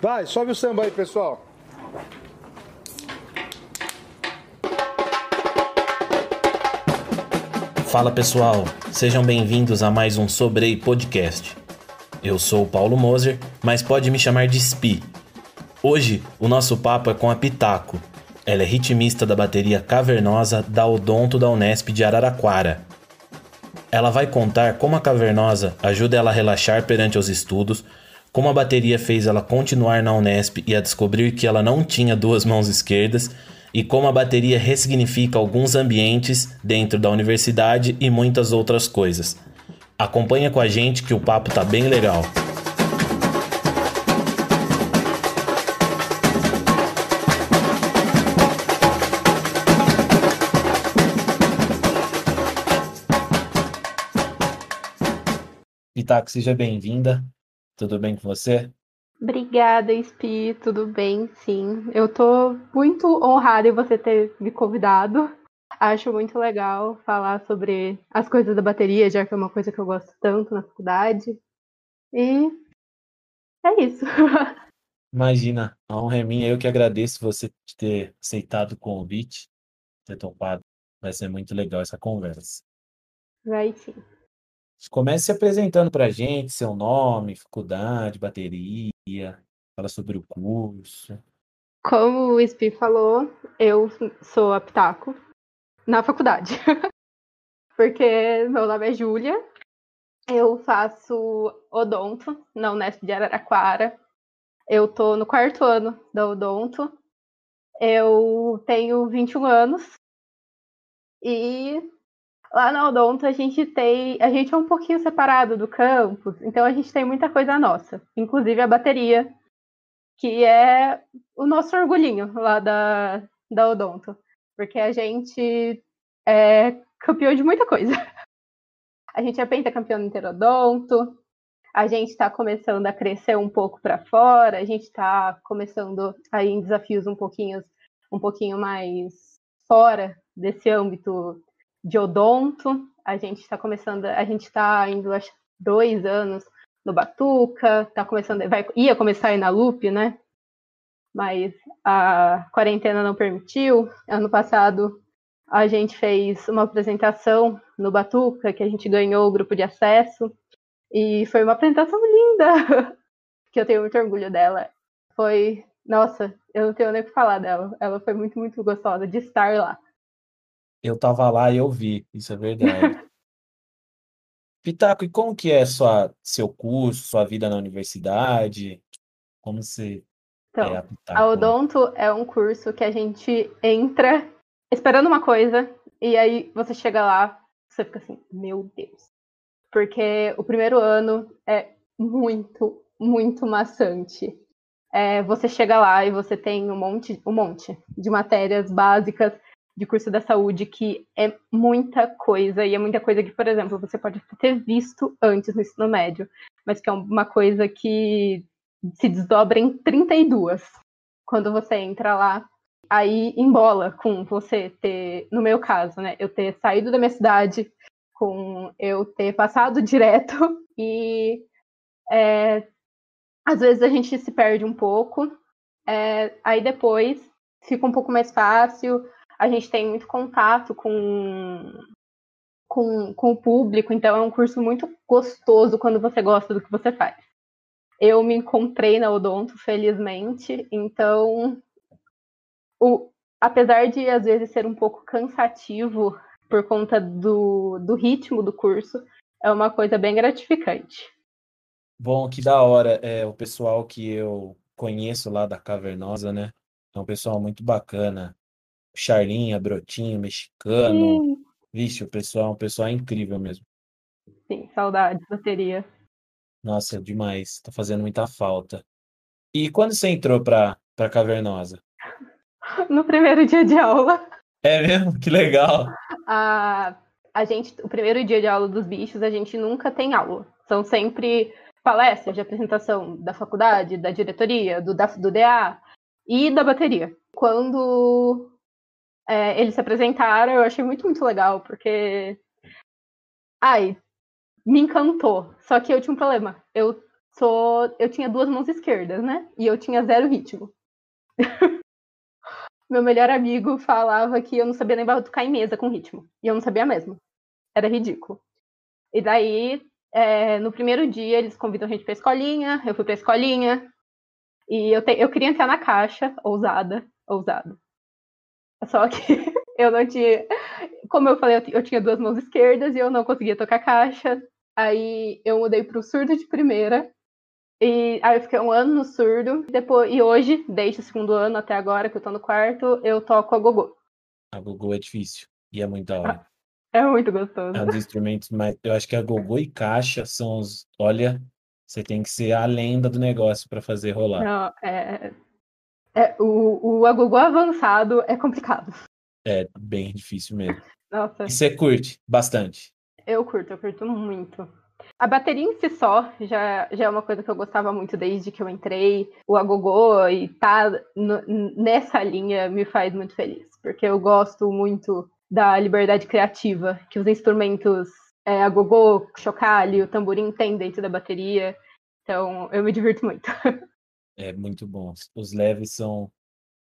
Vai, sobe o samba aí, pessoal. Fala pessoal, sejam bem-vindos a mais um Sobrei Podcast. Eu sou o Paulo Moser, mas pode me chamar de Spi. Hoje o nosso papo é com a Pitaco. Ela é ritmista da bateria Cavernosa da Odonto da Unesp de Araraquara. Ela vai contar como a Cavernosa ajuda ela a relaxar perante os estudos, como a bateria fez ela continuar na Unesp e a descobrir que ela não tinha duas mãos esquerdas, e como a bateria ressignifica alguns ambientes dentro da universidade e muitas outras coisas. Acompanha com a gente que o papo tá bem legal. Itaco, seja bem-vinda. Tudo bem com você? Obrigada, Spi, tudo bem? Sim, eu tô muito honrada em você ter me convidado. Acho muito legal falar sobre as coisas da bateria, já que é uma coisa que eu gosto tanto na faculdade. E é isso. Imagina, a honra é minha. Eu que agradeço você ter aceitado o convite, ter topado. Vai ser muito legal essa conversa. Vai sim. Comece se apresentando para a gente, seu nome, faculdade, bateria, fala sobre o curso. Como o Spi falou, eu sou a Pitaco na faculdade. Porque meu nome é Júlia, eu faço odonto na Unesp de Araraquara. Eu tô no quarto ano da odonto. Eu tenho 21 anos e Lá na Odonto a gente tem. A gente é um pouquinho separado do campus, então a gente tem muita coisa nossa, inclusive a bateria, que é o nosso orgulhinho lá da, da Odonto. Porque a gente é campeão de muita coisa. A gente é pentacampeão Interodonto, a gente está começando a crescer um pouco para fora, a gente está começando aí em desafios um pouquinho, um pouquinho mais fora desse âmbito de odonto. A gente está começando, a gente está indo acho dois anos no Batuca, tá começando, vai, ia começar aí na Loop, né? Mas a quarentena não permitiu. Ano passado a gente fez uma apresentação no Batuca, que a gente ganhou o grupo de acesso, e foi uma apresentação linda, que eu tenho muito orgulho dela. Foi, nossa, eu não tenho nem o que falar dela. Ela foi muito, muito gostosa de estar lá. Eu tava lá e eu vi, isso é verdade. Pitaco, e como que é sua, seu curso, sua vida na universidade? Como você então, é a Pitaco? A Odonto é um curso que a gente entra esperando uma coisa e aí você chega lá, você fica assim, meu Deus. Porque o primeiro ano é muito, muito maçante. É, você chega lá e você tem um monte, um monte de matérias básicas de curso da saúde que é muita coisa, e é muita coisa que, por exemplo, você pode ter visto antes no ensino médio, mas que é uma coisa que se desdobra em 32 quando você entra lá. Aí embola com você ter, no meu caso, né, eu ter saído da minha cidade, com eu ter passado direto e é, às vezes a gente se perde um pouco. É, aí depois fica um pouco mais fácil, a gente tem muito contato com, com, com o público, então é um curso muito gostoso quando você gosta do que você faz. Eu me encontrei na Odonto, felizmente, então, o, apesar de às vezes ser um pouco cansativo por conta do, do ritmo do curso, é uma coisa bem gratificante. Bom, que da hora. É o pessoal que eu conheço lá da Cavernosa, né? É um pessoal muito bacana. Charlinha, Brotinho, mexicano. Sim. Vixe, o pessoal, o pessoal é incrível mesmo. Sim, saudades, bateria. Nossa, demais. Tá fazendo muita falta. E quando você entrou pra, pra Cavernosa? No primeiro dia de aula. É mesmo? Que legal. A, a gente, o primeiro dia de aula dos bichos, a gente nunca tem aula. São sempre palestras de apresentação da faculdade, da diretoria, do, da, do DA e da bateria. Quando é, eles se apresentaram, eu achei muito, muito legal, porque. Ai, me encantou. Só que eu tinha um problema. Eu sou. Eu tinha duas mãos esquerdas, né? E eu tinha zero ritmo. Meu melhor amigo falava que eu não sabia nem tocar em mesa com ritmo. E eu não sabia mesmo. Era ridículo. E daí, é, no primeiro dia, eles convidam a gente pra escolinha. Eu fui pra escolinha. E eu, te, eu queria entrar na caixa, ousada, ousada. Só que eu não tinha. Como eu falei, eu, tinha duas mãos esquerdas e eu não conseguia tocar caixa. Aí eu mudei pro surdo de primeira. E aí eu fiquei um ano no surdo. Depois, e hoje, desde o segundo ano até agora, que eu tô no quarto, eu toco a gogô. A gogô é difícil. E é muito da hora. É muito gostoso. É um dos instrumentos mais. Eu acho que a gogô e caixa são os. Olha, você tem que ser a lenda do negócio para fazer rolar. Não, é. É o, o agogô avançado é complicado. É bem difícil mesmo. Nossa. E você curte bastante? Eu curto, eu curto muito. A bateria em si só já, já é uma coisa que eu gostava muito desde que eu entrei. O agogô e tá no, nessa linha me faz muito feliz, porque eu gosto muito da liberdade criativa que os instrumentos é, agogô, chocalho, tamborim têm dentro da bateria. Então eu me divirto muito. É muito bom. Os leves são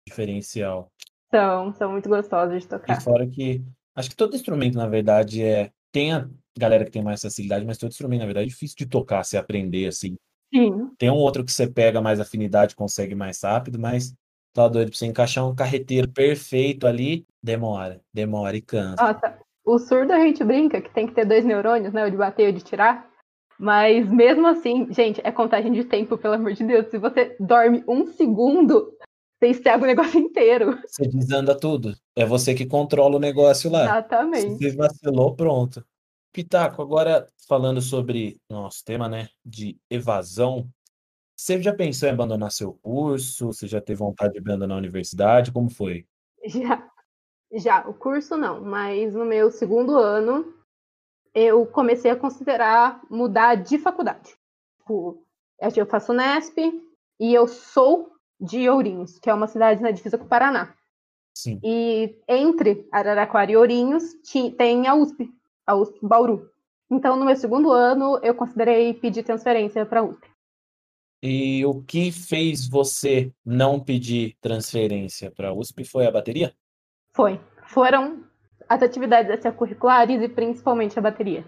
diferencial. São, são muito gostosos de tocar. E fora que acho que todo instrumento, na verdade, é tem a galera que tem mais facilidade, mas todo instrumento, na verdade, é difícil de tocar, se aprender assim. Sim. Tem um outro que você pega mais afinidade, consegue mais rápido, mas tá doido pra você encaixar um carreteiro perfeito ali, demora, demora e cansa. Nossa, o surdo a gente brinca que tem que ter dois neurônios, né? O de bater e o de tirar. Mas mesmo assim, gente, é contagem de tempo, pelo amor de Deus. Se você dorme um segundo, você estraga o negócio inteiro. Você desanda tudo. É você que controla o negócio lá. Exatamente. Se você vacilou, pronto. Pitaco, agora falando sobre nosso tema, né, de evasão, você já pensou em abandonar seu curso? Você já teve vontade de abandonar a universidade? Como foi? Já, já. O curso não, mas no meu segundo ano eu comecei a considerar mudar de faculdade. Tipo, eu faço Nesp e eu sou de Ourinhos, que é uma cidade na divisa com o Paraná. Sim. E entre Araraquara e Ourinhos tem a USP, a USP Bauru. Então, no meu segundo ano, eu considerei pedir transferência para a USP. E o que fez você não pedir transferência para a USP foi a bateria? Foi. Foram as atividades extracurriculares e principalmente a bateria.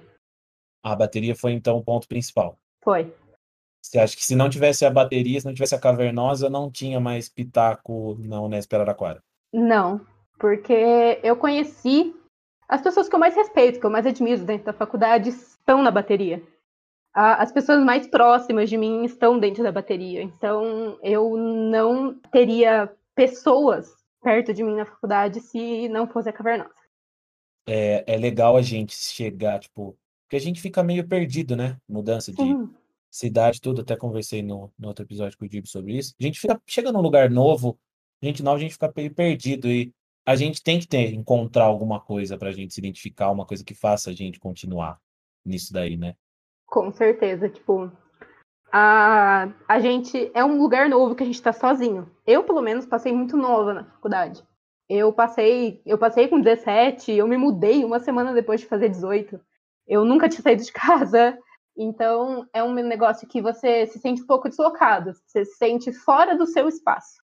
A bateria foi então o ponto principal. Foi. Você acha que se não tivesse a bateria, se não tivesse a cavernosa, não tinha mais pitaco na Unesp Araraquara? Não, porque eu conheci as pessoas que eu mais respeito, que eu mais admiro dentro da faculdade, estão na bateria. As pessoas mais próximas de mim estão dentro da bateria. Então, eu não teria pessoas perto de mim na faculdade se não fosse a cavernosa. É, é legal a gente chegar, tipo, porque a gente fica meio perdido, né? Mudança de Sim. cidade, tudo. Até conversei no, no outro episódio com o Dib sobre isso. A gente fica, chega num lugar novo, gente nova, a gente fica meio perdido. E a gente tem que ter, encontrar alguma coisa para a gente se identificar, uma coisa que faça a gente continuar nisso daí, né? Com certeza, tipo, a, a gente é um lugar novo que a gente está sozinho. Eu, pelo menos, passei muito nova na faculdade. Eu passei, eu passei com 17, eu me mudei uma semana depois de fazer 18. Eu nunca tinha saído de casa, então é um negócio que você se sente um pouco deslocado, você se sente fora do seu espaço.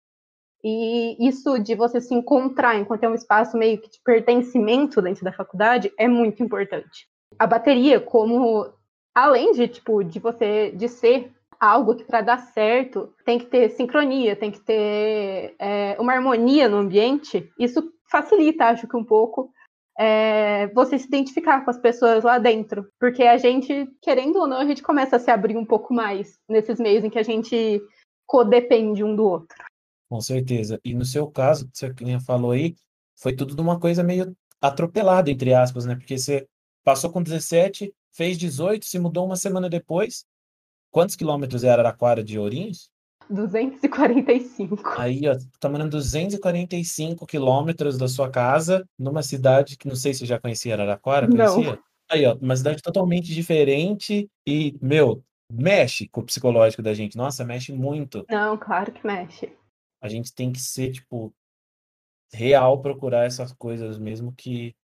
E isso de você se encontrar enquanto é um espaço meio que de pertencimento dentro da faculdade é muito importante. A bateria, como além de tipo de você de ser algo que para dar certo tem que ter sincronia, tem que ter é, uma harmonia no ambiente, isso facilita, acho que um pouco, é, você se identificar com as pessoas lá dentro. Porque a gente, querendo ou não, a gente começa a se abrir um pouco mais nesses meios em que a gente codepende um do outro. Com certeza. E no seu caso, que você falou aí, foi tudo de uma coisa meio atropelada, entre aspas, né? Porque você passou com 17, fez 18, se mudou uma semana depois. Quantos quilômetros é Araraquara de Ourinhos? 245. Aí, ó, tá mandando 245 quilômetros da sua casa, numa cidade que não sei se você já conhecia Araraquara, conhecia? Não. Aí, ó, uma cidade totalmente diferente e, meu, mexe com o psicológico da gente. Nossa, mexe muito. Não, claro que mexe. A gente tem que ser, tipo, real procurar essas coisas mesmo que.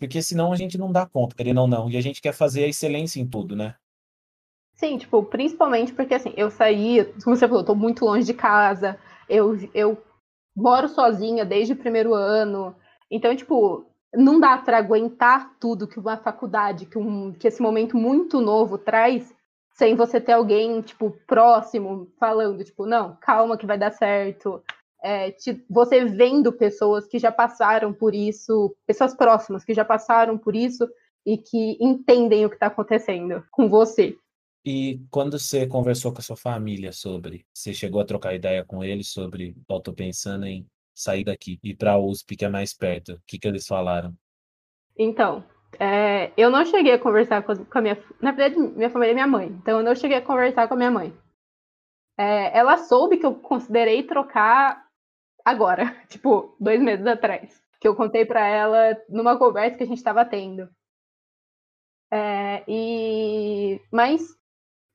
Porque senão a gente não dá conta, querendo ou não. E a gente quer fazer a excelência em tudo, né? Sim, tipo, principalmente porque assim, eu saí, como você falou, eu tô muito longe de casa, eu, eu moro sozinha desde o primeiro ano. Então, tipo, não dá para aguentar tudo que uma faculdade, que, um, que esse momento muito novo traz, sem você ter alguém, tipo, próximo, falando, tipo, não, calma que vai dar certo. É, te, você vendo pessoas que já passaram por isso, pessoas próximas que já passaram por isso e que entendem o que está acontecendo com você. E quando você conversou com a sua família sobre, você chegou a trocar ideia com eles sobre, eu tô pensando em sair daqui e ir para a USP, que é mais perto, o que, que eles falaram? Então, é, eu não cheguei a conversar com a minha. Na verdade, minha família é minha mãe, então eu não cheguei a conversar com a minha mãe. É, ela soube que eu considerei trocar agora, tipo, dois meses atrás. Que eu contei para ela numa conversa que a gente estava tendo. É, e... Mas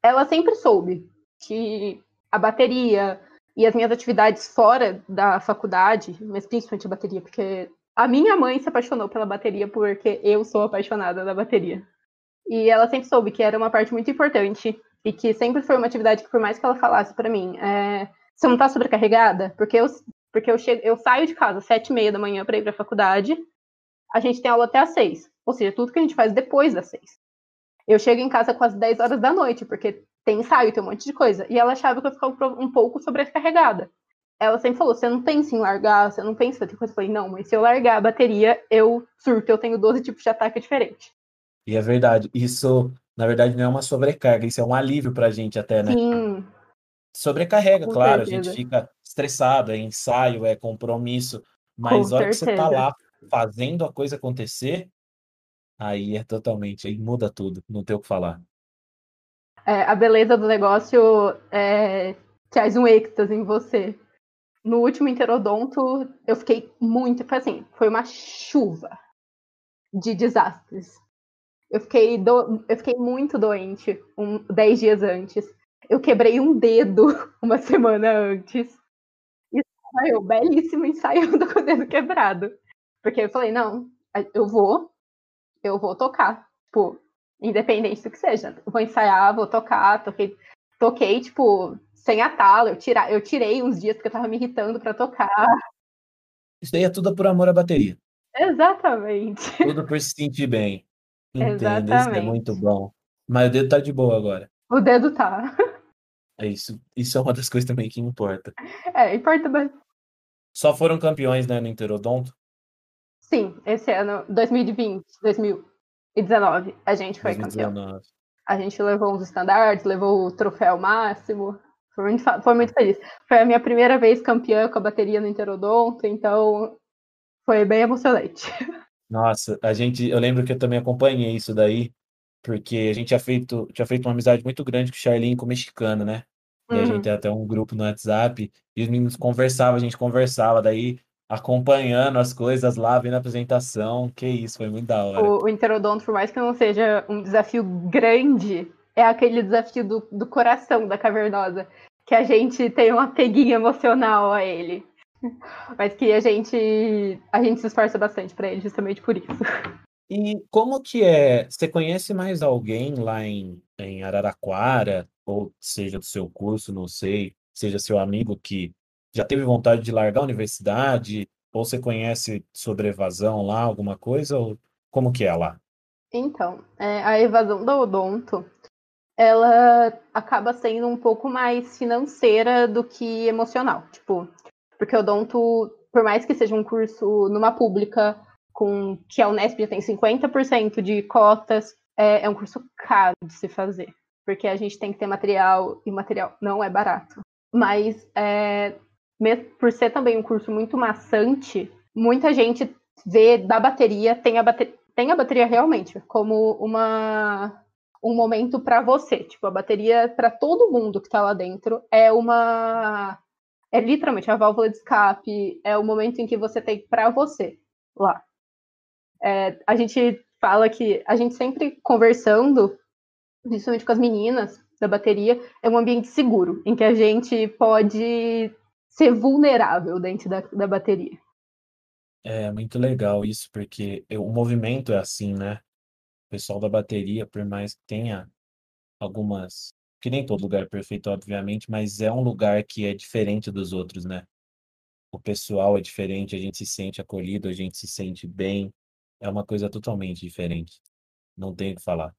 ela sempre soube que a bateria e as minhas atividades fora da faculdade, mas principalmente a bateria, porque a minha mãe se apaixonou pela bateria porque eu sou apaixonada da bateria. E ela sempre soube que era uma parte muito importante e que sempre foi uma atividade que, por mais que ela falasse para mim, é, você não tá sobrecarregada? Porque eu, porque eu, chego, eu saio de casa às sete e meia da manhã para ir para a faculdade, a gente tem aula até às seis. Ou seja, tudo que a gente faz depois das seis. Eu chego em casa quase 10 horas da noite, porque tem ensaio, tem um monte de coisa. E ela achava que eu ficava um pouco sobrecarregada. Ela sempre falou: você não pensa em largar, você não pensa em outra coisa. Eu falei: não, mas se eu largar a bateria, eu surto, eu tenho 12 tipos de ataque diferentes. E é verdade. Isso, na verdade, não é uma sobrecarga, isso é um alívio pra gente até, né? Sim. Sobrecarrega, Com claro, certeza. a gente fica estressado, é ensaio, é compromisso. Mas a hora que você tá lá fazendo a coisa acontecer, Aí é totalmente, aí muda tudo, não tem o que falar. É, a beleza do negócio é, traz um êxtase em você. No último interodonto, eu fiquei muito, foi assim, foi uma chuva de desastres. Eu fiquei, do, eu fiquei muito doente um, dez dias antes. Eu quebrei um dedo uma semana antes. E saiu belíssimo ensaiando com o dedo quebrado. Porque eu falei, não, eu vou, eu vou tocar, tipo, independente do que seja. Vou ensaiar, vou tocar, toquei, toquei tipo, sem atalo, eu, tira, eu tirei uns dias porque eu tava me irritando para tocar. Isso aí é tudo por amor à bateria. Exatamente. Tudo por se sentir bem. Entendo, Exatamente. isso é muito bom. Mas o dedo tá de boa agora. O dedo tá. É isso. Isso é uma das coisas também que importa. É, importa bastante. Só foram campeões, né, no Interodonto? Sim, esse ano, 2020, 2019, a gente foi 2019. campeão. A gente levou uns estandartes, levou o troféu máximo. Foi muito, foi muito feliz. Foi a minha primeira vez campeã com a bateria no Interodonto, então foi bem emocionante. Nossa, a gente, eu lembro que eu também acompanhei isso daí, porque a gente tinha feito, tinha feito uma amizade muito grande com o Charlene com o mexicano, né? E uhum. a gente tem até um grupo no WhatsApp, e os meninos conversavam, a gente conversava, daí acompanhando as coisas lá, vendo a apresentação. Que isso, foi muito da hora. O, o Interodonto, por mais que não seja um desafio grande, é aquele desafio do, do coração da cavernosa, que a gente tem um apeguinho emocional a ele. Mas que a gente a gente se esforça bastante para ele, justamente por isso. E como que é? Você conhece mais alguém lá em, em Araraquara, ou seja do seu curso, não sei, seja seu amigo que já teve vontade de largar a universidade? Ou você conhece sobre evasão lá, alguma coisa? Ou como que é lá? Então, é, a evasão do odonto, ela acaba sendo um pouco mais financeira do que emocional. Tipo, porque odonto, por mais que seja um curso numa pública, com que a Unesp já tem 50% de cotas, é, é um curso caro de se fazer. Porque a gente tem que ter material, e material não é barato. Mas é, mesmo por ser também um curso muito maçante, muita gente vê da bateria, tem a bateria, tem a bateria realmente como uma um momento para você, tipo, a bateria para todo mundo que está lá dentro é uma é literalmente a válvula de escape, é o momento em que você tem para você lá. É, a gente fala que a gente sempre conversando, principalmente com as meninas da bateria, é um ambiente seguro, em que a gente pode ser vulnerável dentro da, da bateria. É muito legal isso, porque o movimento é assim, né? O pessoal da bateria, por mais que tenha algumas. Que nem todo lugar é perfeito, obviamente, mas é um lugar que é diferente dos outros, né? O pessoal é diferente, a gente se sente acolhido, a gente se sente bem. É uma coisa totalmente diferente. Não tenho o que falar.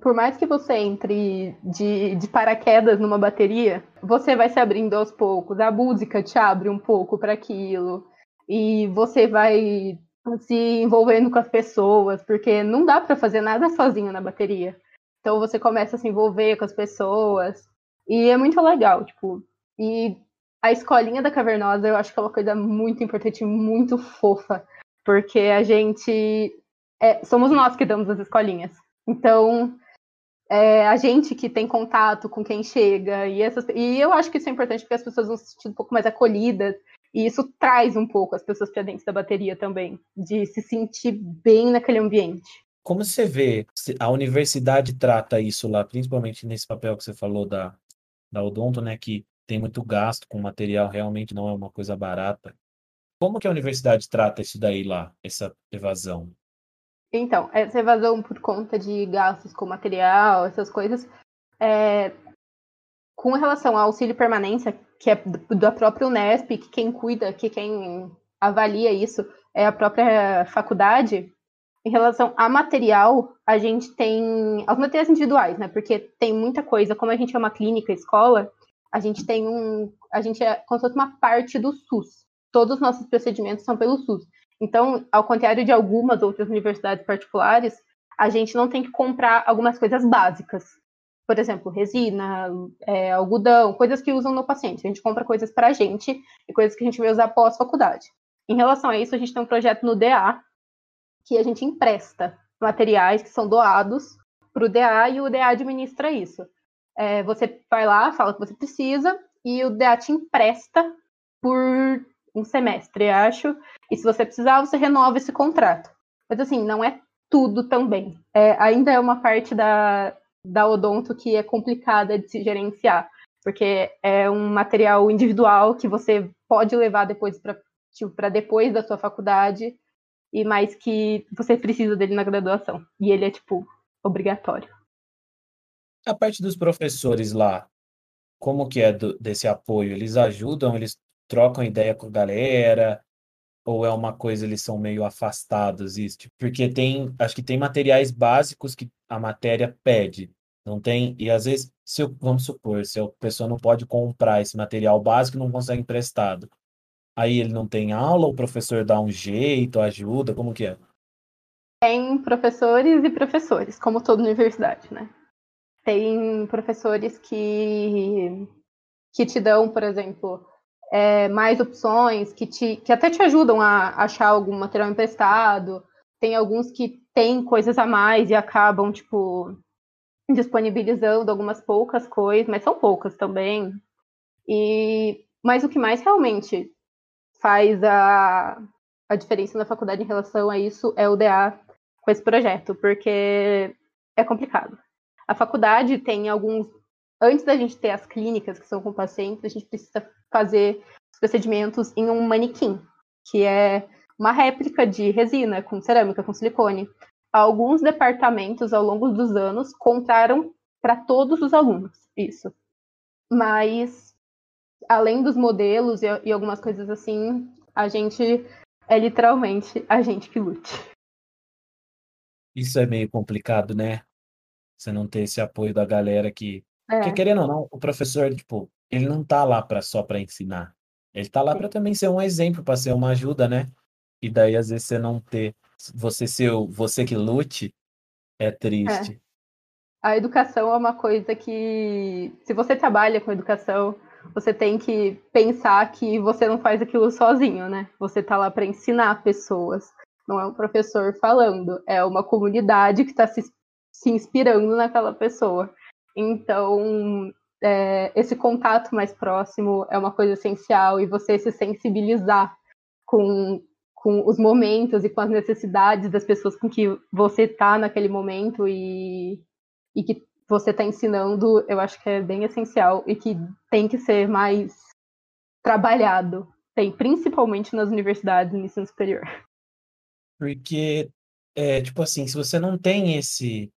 Por mais que você entre de, de paraquedas numa bateria, você vai se abrindo aos poucos. A música te abre um pouco para aquilo. E você vai se envolvendo com as pessoas, porque não dá para fazer nada sozinho na bateria. Então você começa a se envolver com as pessoas. E é muito legal, tipo. E a escolinha da Cavernosa eu acho que é uma coisa muito importante, muito fofa. Porque a gente é, somos nós que damos as escolinhas. Então, é, a gente que tem contato com quem chega, e, essas, e eu acho que isso é importante porque as pessoas vão se sentir um pouco mais acolhidas, e isso traz um pouco as pessoas para dentro da bateria também, de se sentir bem naquele ambiente. Como você vê, a universidade trata isso lá, principalmente nesse papel que você falou da, da Odonto, né, que tem muito gasto com material, realmente não é uma coisa barata. Como que a universidade trata isso daí lá, essa evasão? Então, essa evasão por conta de gastos com material, essas coisas, é, com relação ao auxílio permanência, que é da própria Unesp, que quem cuida, que quem avalia isso é a própria faculdade, em relação a material, a gente tem os materiais individuais, né? Porque tem muita coisa, como a gente é uma clínica, escola, a gente tem um, a gente é como se fosse uma parte do SUS. Todos os nossos procedimentos são pelo SUS. Então, ao contrário de algumas outras universidades particulares, a gente não tem que comprar algumas coisas básicas. Por exemplo, resina, é, algodão, coisas que usam no paciente. A gente compra coisas para a gente e coisas que a gente vai usar pós-faculdade. Em relação a isso, a gente tem um projeto no DA, que a gente empresta materiais que são doados para o DA e o DA administra isso. É, você vai lá, fala que você precisa e o DA te empresta por um semestre, acho. E se você precisar, você renova esse contrato. Mas assim, não é tudo também. É, ainda é uma parte da, da odonto que é complicada de se gerenciar, porque é um material individual que você pode levar depois para tipo, depois da sua faculdade, e mais que você precisa dele na graduação. E ele é, tipo, obrigatório. A parte dos professores lá, como que é do, desse apoio? Eles ajudam, eles trocam ideia com a galera? Ou é uma coisa, eles são meio afastados, isso? Porque tem, acho que tem materiais básicos que a matéria pede, não tem? E às vezes, se eu, vamos supor, se a pessoa não pode comprar esse material básico, não consegue emprestado. Aí ele não tem aula, o professor dá um jeito, ajuda, como que é? Tem professores e professores, como toda universidade, né? Tem professores que, que te dão, por exemplo, é, mais opções, que, te, que até te ajudam a achar algum material emprestado. Tem alguns que têm coisas a mais e acabam, tipo, disponibilizando algumas poucas coisas, mas são poucas também. E, mas o que mais realmente faz a, a diferença na faculdade em relação a isso é o DA com esse projeto, porque é complicado. A faculdade tem alguns antes da gente ter as clínicas que são com pacientes, a gente precisa fazer os procedimentos em um manequim, que é uma réplica de resina com cerâmica, com silicone. Alguns departamentos, ao longo dos anos, compraram para todos os alunos isso. Mas, além dos modelos e, e algumas coisas assim, a gente é literalmente a gente que lute. Isso é meio complicado, né? Você não ter esse apoio da galera que é. Porque querendo ou não, o professor, tipo, ele não tá lá para só para ensinar. Ele tá lá para também ser um exemplo, para ser uma ajuda, né? E daí às vezes você não ter, você ser você que lute, é triste. É. A educação é uma coisa que, se você trabalha com educação, você tem que pensar que você não faz aquilo sozinho, né? Você tá lá para ensinar pessoas. Não é um professor falando, é uma comunidade que está se, se inspirando naquela pessoa. Então, é, esse contato mais próximo é uma coisa essencial e você se sensibilizar com, com os momentos e com as necessidades das pessoas com que você está naquele momento e, e que você está ensinando, eu acho que é bem essencial e que tem que ser mais trabalhado, tem principalmente nas universidades no ensino superior. Porque, é, tipo assim, se você não tem esse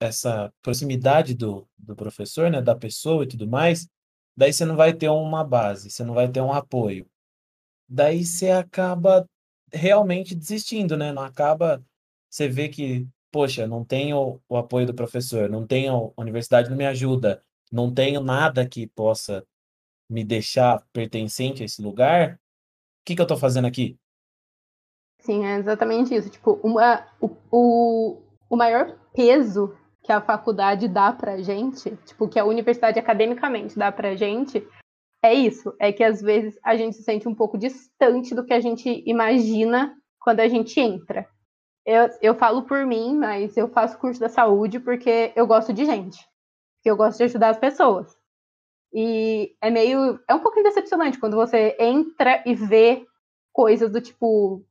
essa proximidade do, do professor, né, da pessoa e tudo mais, daí você não vai ter uma base, você não vai ter um apoio. Daí você acaba realmente desistindo, né? Não acaba, você vê que, poxa, não tenho o apoio do professor, não tenho, a universidade não me ajuda, não tenho nada que possa me deixar pertencente a esse lugar, o que que eu estou fazendo aqui? Sim, é exatamente isso. Tipo, uma, o, o, o maior peso que a faculdade dá pra gente, tipo, que a universidade academicamente dá pra gente, é isso. É que às vezes a gente se sente um pouco distante do que a gente imagina quando a gente entra. Eu, eu falo por mim, mas eu faço curso da saúde porque eu gosto de gente. Porque eu gosto de ajudar as pessoas. E é meio. É um pouquinho decepcionante quando você entra e vê coisas do tipo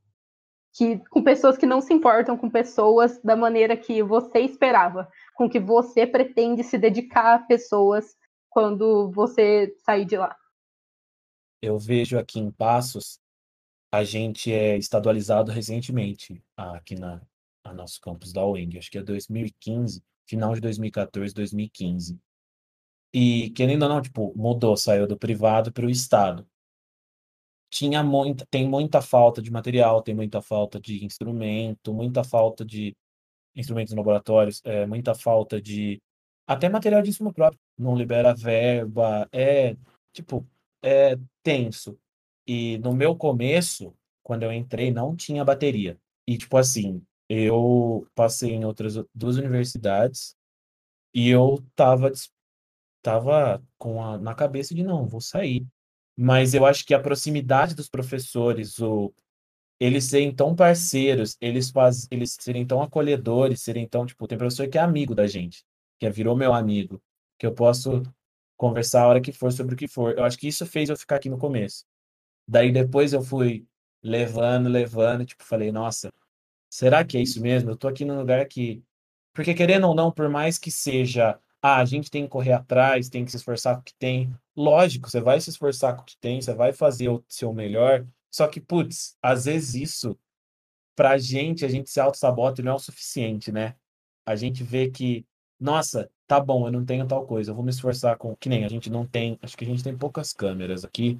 que com pessoas que não se importam com pessoas da maneira que você esperava, com que você pretende se dedicar a pessoas quando você sair de lá. Eu vejo aqui em Passos, a gente é estadualizado recentemente aqui na, na nosso campus da UENG, acho que é 2015, final de 2014, 2015. E querendo ou não, tipo, mudou, saiu do privado para o estado tinha muita, tem muita falta de material, tem muita falta de instrumento, muita falta de instrumentos em laboratórios, é, muita falta de até material de insumo próprio, não libera verba, é tipo, é tenso. E no meu começo, quando eu entrei, não tinha bateria. E tipo assim, eu passei em outras duas universidades e eu tava tava com a, na cabeça de não, vou sair mas eu acho que a proximidade dos professores, o, eles serem tão parceiros, eles, faz, eles serem tão acolhedores, serem tão, tipo, tem professor que é amigo da gente, que virou meu amigo, que eu posso conversar a hora que for sobre o que for. Eu acho que isso fez eu ficar aqui no começo. Daí depois eu fui levando, levando, tipo, falei, nossa, será que é isso mesmo? Eu tô aqui num lugar que. Porque querendo ou não, por mais que seja ah, a gente tem que correr atrás, tem que se esforçar com o que tem. Lógico, você vai se esforçar com o que tem, você vai fazer o seu melhor. Só que, putz, às vezes isso, pra gente, a gente se auto-sabota não é o suficiente, né? A gente vê que, nossa, tá bom, eu não tenho tal coisa, eu vou me esforçar com. Que nem a gente não tem. Acho que a gente tem poucas câmeras aqui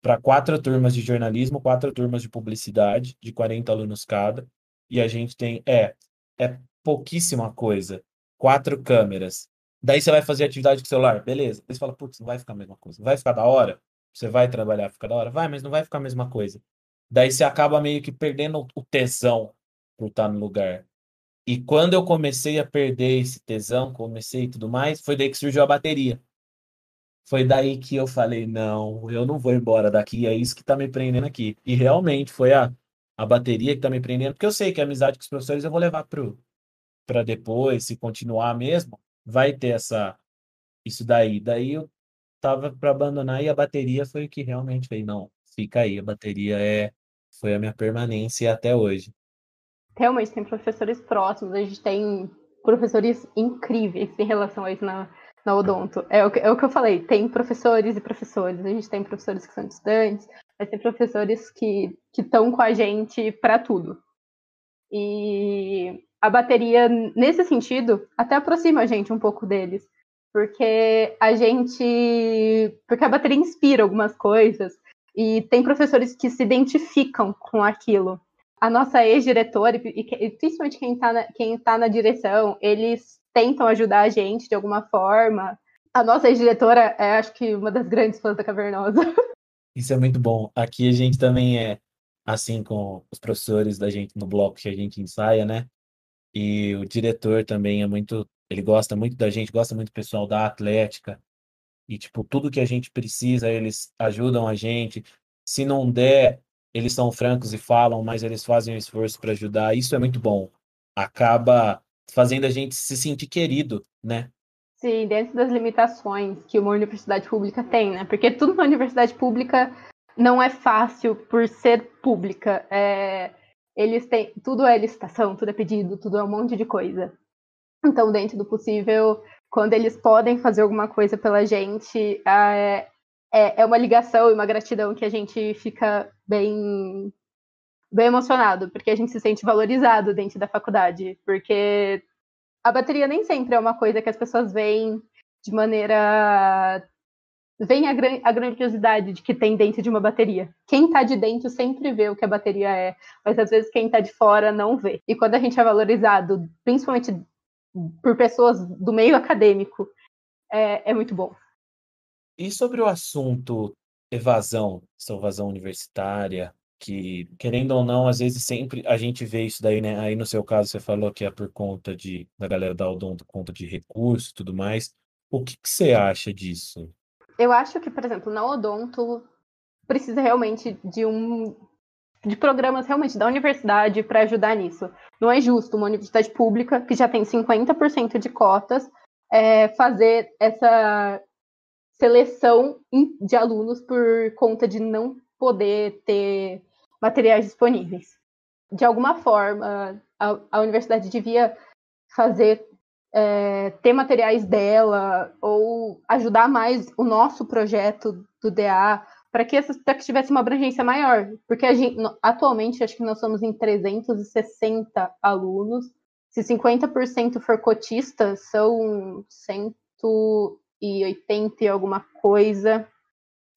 para quatro turmas de jornalismo, quatro turmas de publicidade, de 40 alunos cada. E a gente tem. É, é pouquíssima coisa quatro câmeras. Daí você vai fazer atividade com o celular, beleza. Aí você fala, putz, não vai ficar a mesma coisa. Vai ficar da hora? Você vai trabalhar, fica da hora? Vai, mas não vai ficar a mesma coisa. Daí você acaba meio que perdendo o tesão por estar no lugar. E quando eu comecei a perder esse tesão, comecei e tudo mais, foi daí que surgiu a bateria. Foi daí que eu falei, não, eu não vou embora daqui, é isso que tá me prendendo aqui. E realmente foi a, a bateria que tá me prendendo, porque eu sei que a amizade com os professores eu vou levar pro, para depois, se continuar mesmo, vai ter essa isso daí. Daí eu tava para abandonar e a bateria foi o que realmente fez, não, fica aí, a bateria é foi a minha permanência até hoje. Realmente tem professores próximos, a gente tem professores incríveis em relação a isso na, na Odonto. É o, que, é o que eu falei, tem professores e professores, a gente tem professores que são estudantes, mas tem professores que estão com a gente para tudo. E a bateria, nesse sentido, até aproxima a gente um pouco deles. Porque a gente. Porque a bateria inspira algumas coisas. E tem professores que se identificam com aquilo. A nossa ex-diretora, e principalmente quem está na, quem tá na direção, eles tentam ajudar a gente de alguma forma. A nossa ex-diretora é, acho que, uma das grandes fãs da Cavernosa. Isso é muito bom. Aqui a gente também é assim com os professores da gente no bloco que a gente ensaia, né? E o diretor também é muito, ele gosta muito da gente, gosta muito do pessoal da Atlética. E tipo, tudo que a gente precisa, eles ajudam a gente. Se não der, eles são francos e falam, mas eles fazem um esforço para ajudar. Isso é muito bom. Acaba fazendo a gente se sentir querido, né? Sim, dentro das limitações que uma universidade pública tem, né? Porque tudo na universidade pública não é fácil por ser pública. É eles têm. Tudo é licitação, tudo é pedido, tudo é um monte de coisa. Então, dentro do possível, quando eles podem fazer alguma coisa pela gente, é, é, uma ligação e uma gratidão que a gente fica bem, bem emocionado, porque a gente se sente valorizado dentro da faculdade, porque a bateria nem sempre é uma coisa que as pessoas veem de maneira. Vem a, gran... a grandiosidade de que tem dentro de uma bateria. Quem está de dentro sempre vê o que a bateria é, mas às vezes quem está de fora não vê. E quando a gente é valorizado, principalmente por pessoas do meio acadêmico, é, é muito bom. E sobre o assunto evasão, essa evasão universitária, que, querendo ou não, às vezes sempre a gente vê isso daí, né? Aí no seu caso você falou que é por conta de, da galera da Odonto, conta de recurso e tudo mais. O que, que você acha disso? Eu acho que, por exemplo, na Odonto precisa realmente de um de programas realmente da universidade para ajudar nisso. Não é justo uma universidade pública que já tem 50% de cotas é, fazer essa seleção de alunos por conta de não poder ter materiais disponíveis. De alguma forma, a, a universidade devia fazer é, ter materiais dela ou ajudar mais o nosso projeto do DA para que, que tivesse uma abrangência maior. Porque gente, atualmente acho que nós somos em 360 alunos. Se 50% for cotista, são 180 e alguma coisa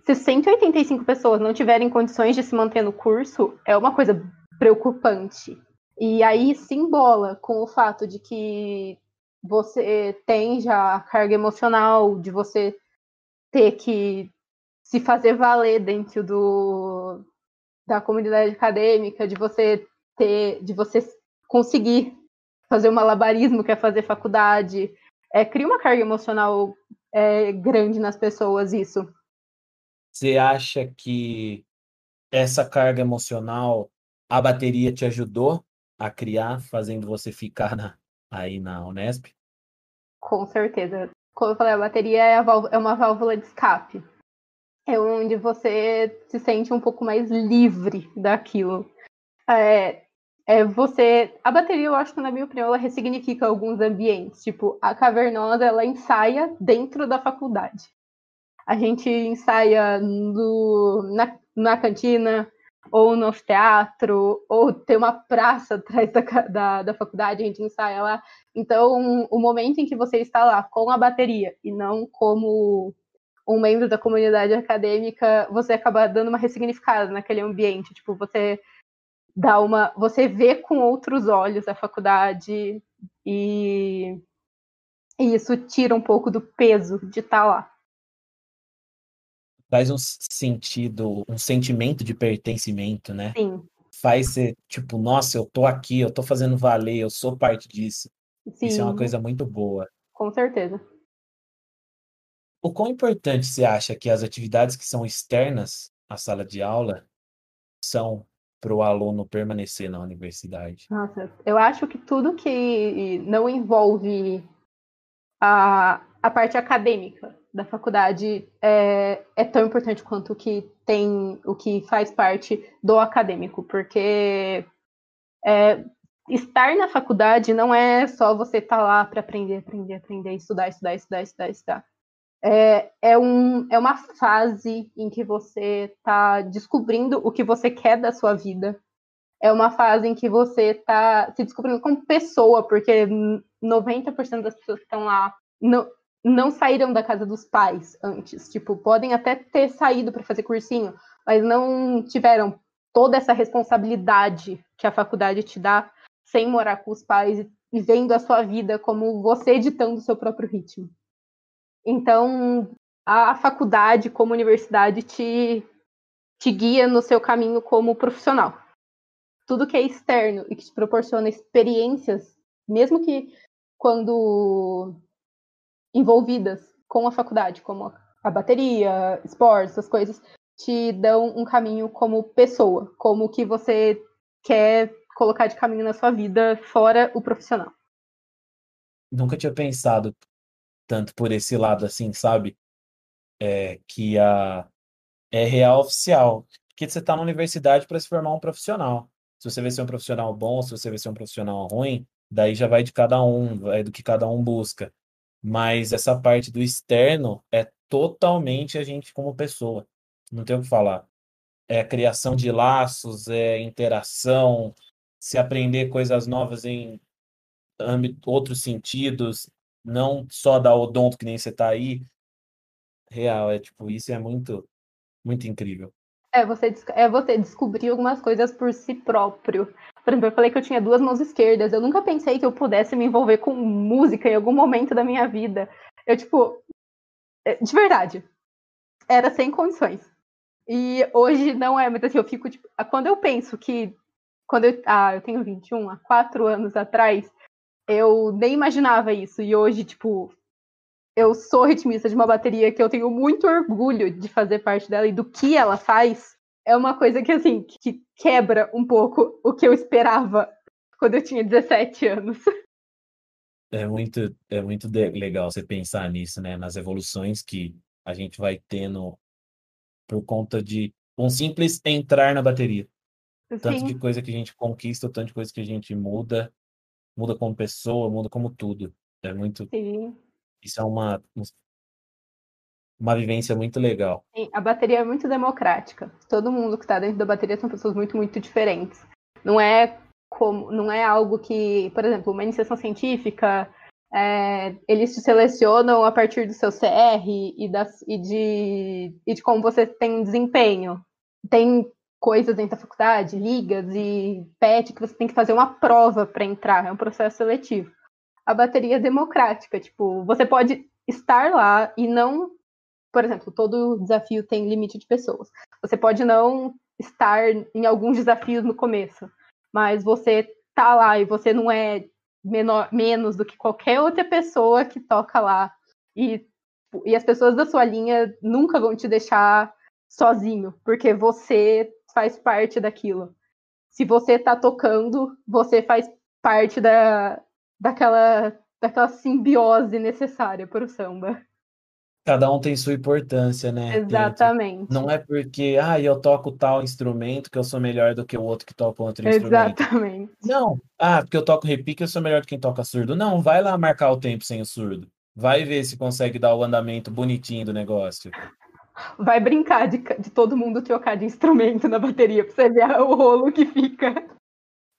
se 185 pessoas não tiverem condições de se manter no curso, é uma coisa preocupante. E aí se embola com o fato de que você tem já a carga emocional de você ter que se fazer valer dentro do, da comunidade acadêmica, de você ter, de você conseguir fazer o malabarismo que é fazer faculdade. É, cria uma carga emocional é, grande nas pessoas isso. Você acha que essa carga emocional, a bateria te ajudou a criar, fazendo você ficar na, aí na Unesp? Com certeza. Como eu falei, a bateria é, a é uma válvula de escape. É onde você se sente um pouco mais livre daquilo. É, é você. A bateria, eu acho que, na minha opinião, ela ressignifica alguns ambientes. Tipo, a cavernosa, ela ensaia dentro da faculdade a gente ensaia no, na, na cantina, ou no teatro, ou tem uma praça atrás da, da, da, faculdade, a gente ensaia lá. Então, o momento em que você está lá com a bateria e não como um membro da comunidade acadêmica, você acaba dando uma ressignificada naquele ambiente. Tipo, você dá uma. Você vê com outros olhos a faculdade e, e isso tira um pouco do peso de estar lá faz um sentido, um sentimento de pertencimento, né? Sim. Faz ser tipo, nossa, eu tô aqui, eu tô fazendo valer, eu sou parte disso. Sim. Isso é uma coisa muito boa. Com certeza. O quão importante você acha que as atividades que são externas à sala de aula são para o aluno permanecer na universidade? Nossa, eu acho que tudo que não envolve a, a parte acadêmica da faculdade é, é tão importante quanto o que tem, o que faz parte do acadêmico, porque é, estar na faculdade não é só você estar tá lá para aprender, aprender, aprender, estudar, estudar, estudar, estudar, estudar. É, é, um, é uma fase em que você está descobrindo o que você quer da sua vida. É uma fase em que você está se descobrindo como pessoa, porque 90% das pessoas que estão lá não, não saíram da casa dos pais antes. Tipo, podem até ter saído para fazer cursinho, mas não tiveram toda essa responsabilidade que a faculdade te dá sem morar com os pais e vendo a sua vida como você ditando o seu próprio ritmo. Então, a faculdade, como universidade, te, te guia no seu caminho como profissional. Tudo que é externo e que te proporciona experiências, mesmo que quando envolvidas com a faculdade, como a bateria, esportes, essas coisas, te dão um caminho como pessoa, como que você quer colocar de caminho na sua vida fora o profissional. Nunca tinha pensado tanto por esse lado assim, sabe? É, que a é real oficial. Que você está na universidade para se formar um profissional. Se você vai ser um profissional bom, se você vai ser um profissional ruim, daí já vai de cada um, vai do que cada um busca. Mas essa parte do externo é totalmente a gente como pessoa. Não tem o que falar. É criação de laços, é interação, se aprender coisas novas em outros sentidos, não só da odonto que nem você tá aí. Real, é tipo, isso é muito, muito incrível. É você, é você descobrir algumas coisas por si próprio. Por exemplo, eu falei que eu tinha duas mãos esquerdas. Eu nunca pensei que eu pudesse me envolver com música em algum momento da minha vida. Eu, tipo, é, de verdade, era sem condições. E hoje não é, mas assim, eu fico, tipo, quando eu penso que, quando eu, ah, eu tenho 21, há quatro anos atrás, eu nem imaginava isso. E hoje, tipo, eu sou ritmista de uma bateria que eu tenho muito orgulho de fazer parte dela e do que ela faz, é uma coisa que, assim, que quebra um pouco o que eu esperava quando eu tinha 17 anos. É muito, é muito legal você pensar nisso, né? Nas evoluções que a gente vai tendo por conta de um simples entrar na bateria. Tanto de coisa que a gente conquista, tanto de coisa que a gente muda, muda como pessoa, muda como tudo. É muito. Sim. Isso é uma, uma vivência muito legal. Sim, a bateria é muito democrática. Todo mundo que está dentro da bateria são pessoas muito, muito diferentes. Não é como, não é algo que, por exemplo, uma iniciação científica, é, eles te selecionam a partir do seu CR e, das, e, de, e de como você tem desempenho. Tem coisas dentro da faculdade, ligas e PET, que você tem que fazer uma prova para entrar, é um processo seletivo a bateria é democrática. Tipo, você pode estar lá e não. Por exemplo, todo desafio tem limite de pessoas. Você pode não estar em alguns desafios no começo, mas você tá lá e você não é menor, menos do que qualquer outra pessoa que toca lá. E, e as pessoas da sua linha nunca vão te deixar sozinho, porque você faz parte daquilo. Se você tá tocando, você faz parte da, daquela, daquela simbiose necessária para o samba. Cada um tem sua importância, né? Exatamente. Não é porque, ah, eu toco tal instrumento que eu sou melhor do que o outro que toca outro instrumento. Exatamente. Não, ah, porque eu toco repique eu sou melhor do que quem toca surdo. Não, vai lá marcar o tempo sem o surdo. Vai ver se consegue dar o andamento bonitinho do negócio. Vai brincar de, de todo mundo trocar de instrumento na bateria pra você ver o rolo que fica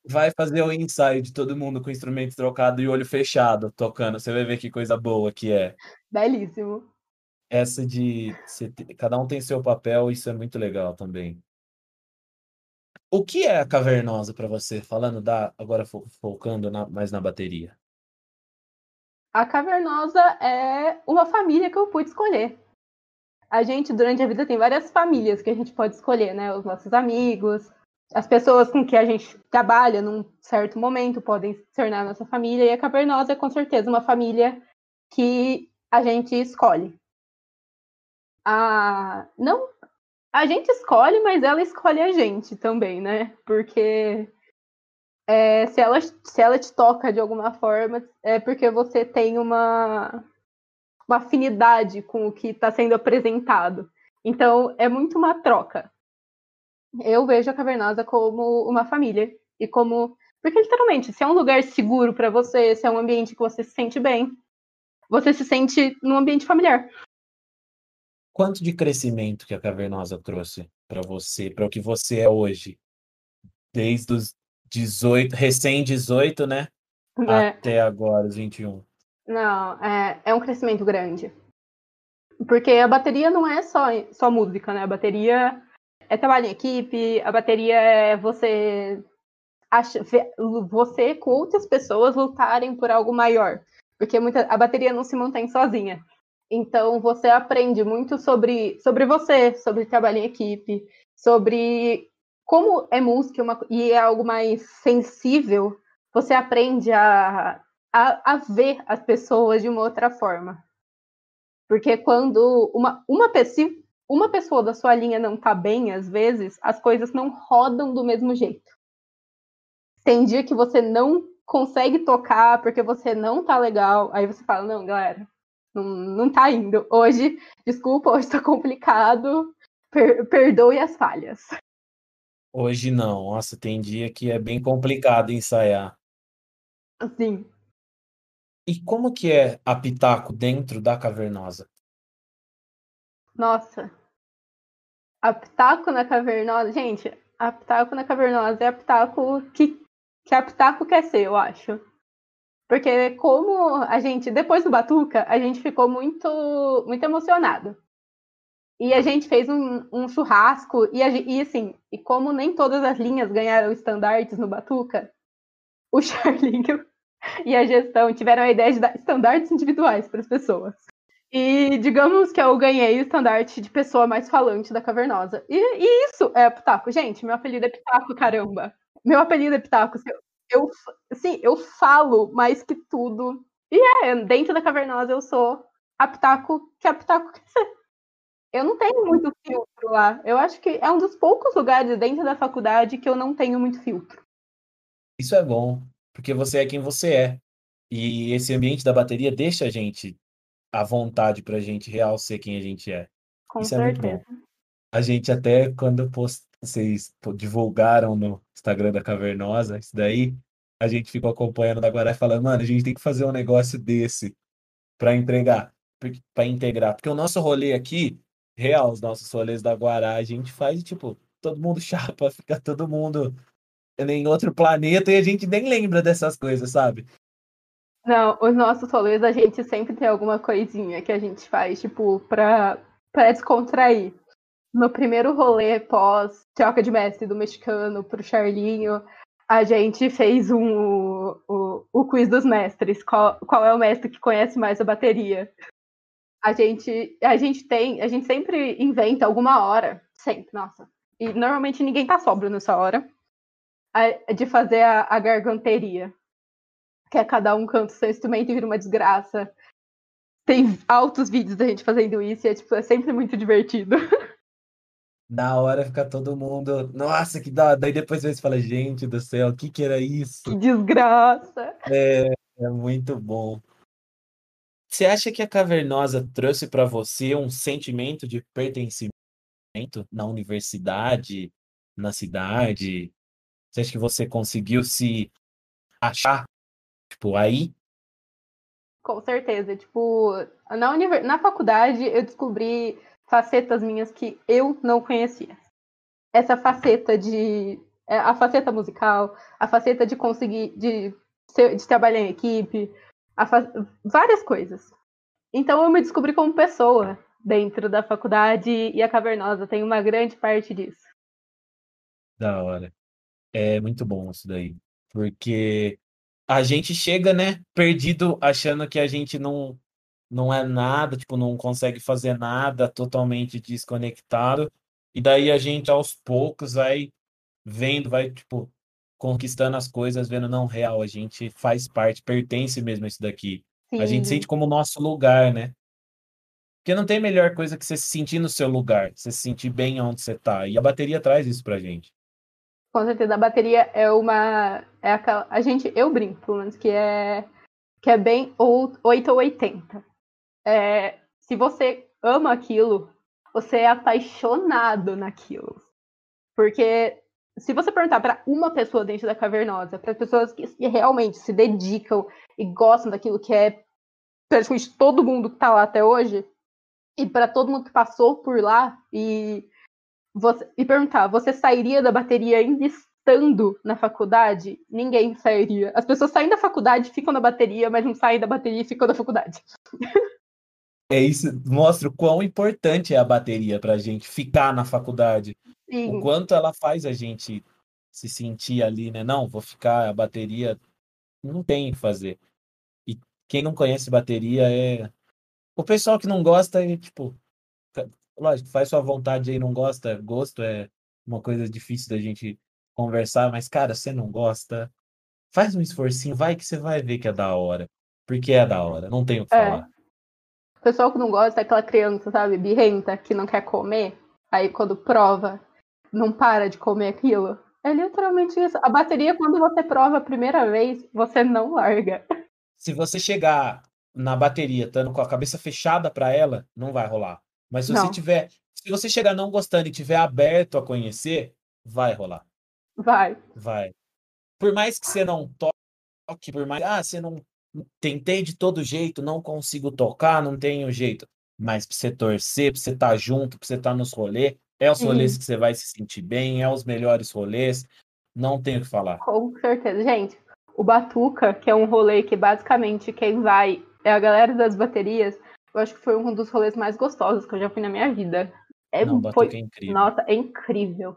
vai fazer o ensaio de todo mundo com instrumento trocado e olho fechado, tocando. Você vai ver que coisa boa que é. Belíssimo. Essa de cada um tem seu papel, isso é muito legal também. O que é a cavernosa para você? Falando da agora focando na, mais na bateria. A cavernosa é uma família que eu pude escolher. A gente durante a vida tem várias famílias que a gente pode escolher, né? Os nossos amigos, as pessoas com que a gente trabalha num certo momento podem se tornar nossa família, e a Cavernosa é com certeza uma família que a gente escolhe. A, não, a gente escolhe, mas ela escolhe a gente também, né? Porque é, se, ela, se ela te toca de alguma forma, é porque você tem uma, uma afinidade com o que está sendo apresentado. Então, é muito uma troca eu vejo a Cavernosa como uma família e como porque literalmente, se é um lugar seguro para você, se é um ambiente que você se sente bem, você se sente num ambiente familiar. Quanto de crescimento que a Cavernosa trouxe para você, para o que você é hoje? Desde os 18, recém 18, né? É. Até agora, os 21. Não, é, é um crescimento grande. Porque a bateria não é só, só música, né? A bateria é trabalho em equipe, a bateria é você acha, você com outras pessoas lutarem por algo maior, porque muita, a bateria não se mantém sozinha. Então você aprende muito sobre, sobre você, sobre trabalho em equipe, sobre como é música uma, e é algo mais sensível, você aprende a, a, a ver as pessoas de uma outra forma. Porque quando uma, uma pessoa, uma pessoa da sua linha não tá bem, às vezes, as coisas não rodam do mesmo jeito. Tem dia que você não consegue tocar porque você não tá legal, aí você fala, não, galera, não, não tá indo. Hoje, desculpa, hoje tá complicado, per perdoe as falhas. Hoje não, nossa, tem dia que é bem complicado ensaiar. Sim. E como que é a Pitaco dentro da Cavernosa? Nossa, a Pitaco na Cavernosa. Gente, a Pitaco na Cavernosa é a Pitaco que, que a Pitaco quer ser, eu acho. Porque como a gente, depois do Batuca, a gente ficou muito, muito emocionado. E a gente fez um, um churrasco, e, a, e assim, e como nem todas as linhas ganharam estandartes no Batuca, o Charlinho e a gestão tiveram a ideia de dar estandartes individuais para as pessoas. E digamos que eu ganhei o estandarte de pessoa mais falante da Cavernosa. E, e isso é Pitaco. Gente, meu apelido é Pitaco, caramba. Meu apelido é Pitaco. Eu, eu, sim, eu falo mais que tudo. E é, dentro da Cavernosa eu sou a Pitaco que a Pitaco quer ser. Eu não tenho muito filtro lá. Eu acho que é um dos poucos lugares dentro da faculdade que eu não tenho muito filtro. Isso é bom, porque você é quem você é. E esse ambiente da bateria deixa a gente à vontade pra gente real ser quem a gente é. Com Isso certeza. é muito bom. A gente até, quando post... vocês divulgaram no Instagram da Cavernosa, isso daí, a gente ficou acompanhando da Guará e falando, mano, a gente tem que fazer um negócio desse para entregar, para integrar. Porque o nosso rolê aqui, real, os nossos rolês da Guará, a gente faz, tipo, todo mundo chapa, fica todo mundo em outro planeta e a gente nem lembra dessas coisas, sabe? Não, os nossos rolês a gente sempre tem alguma coisinha que a gente faz, tipo, pra, pra descontrair. No primeiro rolê pós troca de mestre do mexicano pro Charlinho, a gente fez um, o, o quiz dos mestres. Qual, qual é o mestre que conhece mais a bateria? A gente, a gente tem, a gente sempre inventa alguma hora, sempre, nossa. E normalmente ninguém tá sóbrio nessa hora, a, de fazer a, a garganteria que é cada um canta o seu instrumento e vira uma desgraça. Tem altos vídeos da gente fazendo isso e é, tipo, é sempre muito divertido. Na hora fica todo mundo, nossa, que da. Daí depois você fala, gente do céu, o que que era isso? Que desgraça! É, é muito bom. Você acha que a Cavernosa trouxe para você um sentimento de pertencimento na universidade, na cidade? Você acha que você conseguiu se achar Tipo, aí. Com certeza. Tipo, na, univers... na faculdade eu descobri facetas minhas que eu não conhecia. Essa faceta de. É, a faceta musical, a faceta de conseguir. de, de trabalhar em equipe, fa... várias coisas. Então eu me descobri como pessoa dentro da faculdade e a Cavernosa tem uma grande parte disso. Da hora. É muito bom isso daí. Porque a gente chega, né, perdido, achando que a gente não, não é nada, tipo, não consegue fazer nada, totalmente desconectado. E daí a gente, aos poucos, vai vendo, vai, tipo, conquistando as coisas, vendo, não, real, a gente faz parte, pertence mesmo a isso daqui. Sim. A gente sente como nosso lugar, né? Porque não tem melhor coisa que você se sentir no seu lugar, você se sentir bem onde você tá. E a bateria traz isso pra gente. Com certeza, a bateria é uma. É aquela, a gente, eu brinco, pelo menos, que é, que é bem 8 ou 80. É, se você ama aquilo, você é apaixonado naquilo. Porque se você perguntar para uma pessoa dentro da cavernosa, para pessoas que realmente se dedicam e gostam daquilo que é praticamente todo mundo que está lá até hoje, e para todo mundo que passou por lá e você, e perguntar, você sairia da bateria ainda estando na faculdade? Ninguém sairia. As pessoas saem da faculdade, ficam na bateria, mas não saem da bateria e ficam na faculdade. É isso, mostra o quão importante é a bateria pra gente ficar na faculdade. Sim. O quanto ela faz a gente se sentir ali, né? Não, vou ficar, a bateria não tem o que fazer. E quem não conhece bateria é. O pessoal que não gosta é tipo. Lógico, faz sua vontade aí, não gosta, gosto é uma coisa difícil da gente conversar, mas, cara, você não gosta, faz um esforcinho, vai que você vai ver que é da hora. Porque é da hora, não tenho o que É. falar. O pessoal que não gosta é aquela criança, sabe, birrenta, que não quer comer. Aí quando prova, não para de comer aquilo. É literalmente isso. A bateria, quando você prova a primeira vez, você não larga. Se você chegar na bateria estando com a cabeça fechada pra ela, não vai rolar. Mas se você Não. tiver, se você chegar não gostando e tiver aberto a conhecer, vai rolar. Vai. Vai. Por mais que você não toque, por mais, ah, você não tentei de todo jeito, não consigo tocar, não tenho jeito. Mas pra você torcer, pra você estar junto, pra você estar nos rolês, é os Sim. rolês que você vai se sentir bem, é os melhores rolês, não tenho o que falar. Com certeza. Gente, o Batuca, que é um rolê que basicamente quem vai é a galera das baterias, eu acho que foi um dos rolês mais gostosos que eu já fui na minha vida. É, Não, foi, é incrível. Nossa, é incrível.